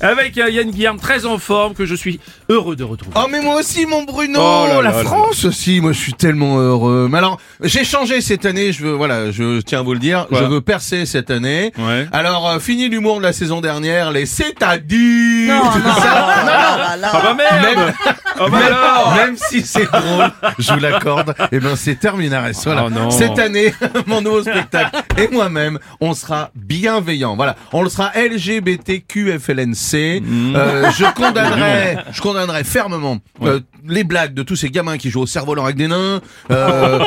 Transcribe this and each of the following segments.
Avec euh, Yann Guillaume, très en forme, que je suis heureux de retrouver. Oh mais moi aussi mon Bruno, Oh là la là là France aussi, moi je suis tellement heureux. Mais alors j'ai changé cette année, je veux voilà, je tiens à vous le dire, je veux percer cette année. Ouais. Alors euh, fini l'humour de la saison dernière, les c'est-à-dire Ah bah merde Même, Oh bah même- alors même si c'est drôle, je vous l'accorde, et ben c'est terminé. Voilà. Oh non. Cette année, mon nouveau spectacle et moi-même, on sera bienveillants. Voilà, on le sera LGBTQFLNC. Mm. Euh, je condamnerai, je condamnerai fermement euh, les blagues de tous ces gamins qui jouent au cerf-volant avec des nains. Euh,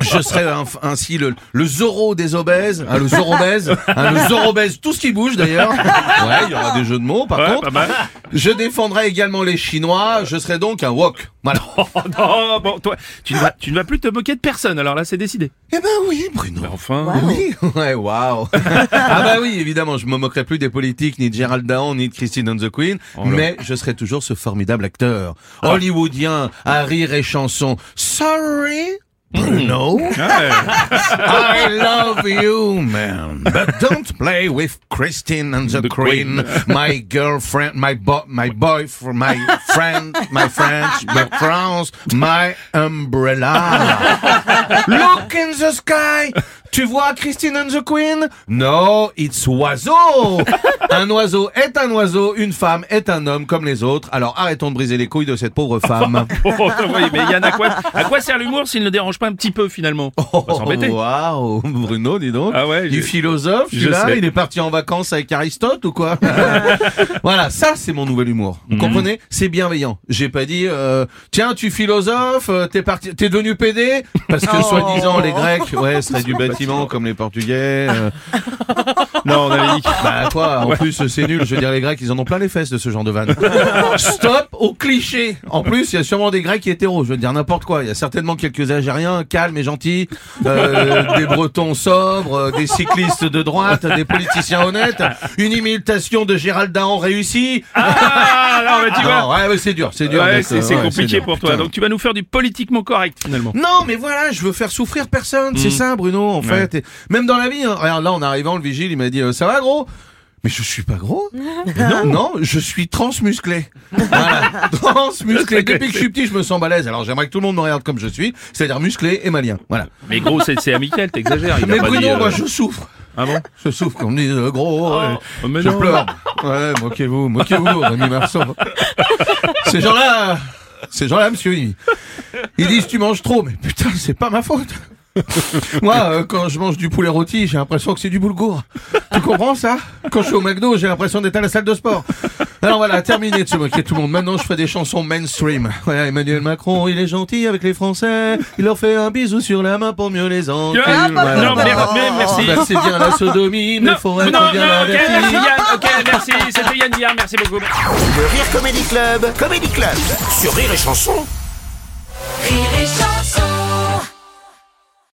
je serai un- ainsi le, le Zorro des obèses, hein, le Zorobèse, hein, le Zorobèse, tout ce qui bouge d'ailleurs. Ouais, il y aura des jeux de mots par Ouais, contre. pas mal. Je défendrai également les Chinois. Je serai donc un wok. Voilà. Oh non, bon, toi, tu ne, vas, tu ne vas plus te moquer de personne, alors là, c'est décidé. Eh ben oui, Bruno. Mais enfin... Oui, ouais, waouh. ah bah oui, évidemment, je me moquerai plus des politiques, ni de Gérald Daon, ni de Christine and the Queen, Oh mais je serai toujours ce formidable acteur hollywoodien à rire et chanson. Sorry, Bruno. I love you, man, but don't play with Christine and the, The Queen, Queen. my girlfriend, my bo my boyfriend, my friend, my French, my France, my umbrella. Look in the sky. Tu vois Christine and the Queen? No, it's oiseau. Un oiseau est un oiseau, une femme est un homme comme les autres. Alors arrêtons de briser les couilles de cette pauvre femme. Oh, oui, mais Yann, à quoi, à quoi sert l'humour s'il ne dérange pas un petit peu, finalement? On va s'embêter. Oh, Waouh, Bruno, dis donc. Ah ouais, du philosophe, je sais. il est parti en vacances avec Aristote ou quoi? Voilà, ça c'est mon nouvel humour. Mhm. Vous comprenez? C'est bienveillant. J'ai pas dit euh, tiens, tu philosophes, euh, t'es parti t'es devenu PD parce que soi-disant les Grecs, ouais, seraient du bâtiment comme les Portugais. euh. Non, on avait dit... Bah quoi, en plus c'est nul, je veux dire les Grecs, ils en ont plein les fesses de ce genre de vanne. Stop au cliché. En plus, il y a sûrement des Grecs hétéros, je veux dire n'importe quoi. Il y a certainement quelques Algériens calmes et gentils, euh, des Bretons sobres, euh, des cyclistes de droite, des politiciens honnêtes, une imitation de Gérald Dahan réussie. Ah, non, mais tu vois... Non, ouais, ouais, c'est dur, c'est dur. Ouais, c'est ouais, compliqué pour toi. putain. Donc tu vas nous faire du politiquement correct, finalement. Non, mais voilà, je veux faire souffrir personne, c'est ça, Bruno, en fait. Et même dans la vie, hein. regarde, là, en arrivant, le vigile, il m'a dit, euh, ça va, gros? Mais je suis pas gros. non, non, je suis transmusclé. Voilà, transmusclé. Depuis que je suis petit, je me sens balèze. Alors j'aimerais que tout le monde me regarde comme je suis, c'est-à-dire musclé et malien. Voilà. Mais gros, c'est c'est amical, t'exagères. Mais Bruno, dit, euh, moi, je souffre. Ah bon? Je souffre qu'on me dise euh, gros. Oh, mais je non. pleure. Ouais, moquez-vous, moquez-vous, Rémi Marceau. Ces gens-là, ces gens-là, monsieur, ils, ils disent tu manges trop, mais putain, c'est pas ma faute. Moi, euh, quand je mange du poulet rôti, j'ai l'impression que c'est du boulgour. Tu comprends ça? Quand je suis au McDo, j'ai l'impression d'être à la salle de sport. Alors voilà, terminé de se moquer de tout le monde. Maintenant, je fais des chansons mainstream. Voilà, Emmanuel Macron, il est gentil avec les Français. Il leur fait un bisou sur la main pour mieux les enculer. Ah, Voilà. non, mais merci. Bah, c'est bien la sodomie, mais Non, faut non, être non, bien ok, merci averti. Yann, ok, merci, c'était Yann Guillard, merci beaucoup. Le Rire Comedy Club, Comedy Club sur Rire et Chanson. Rire et chanson.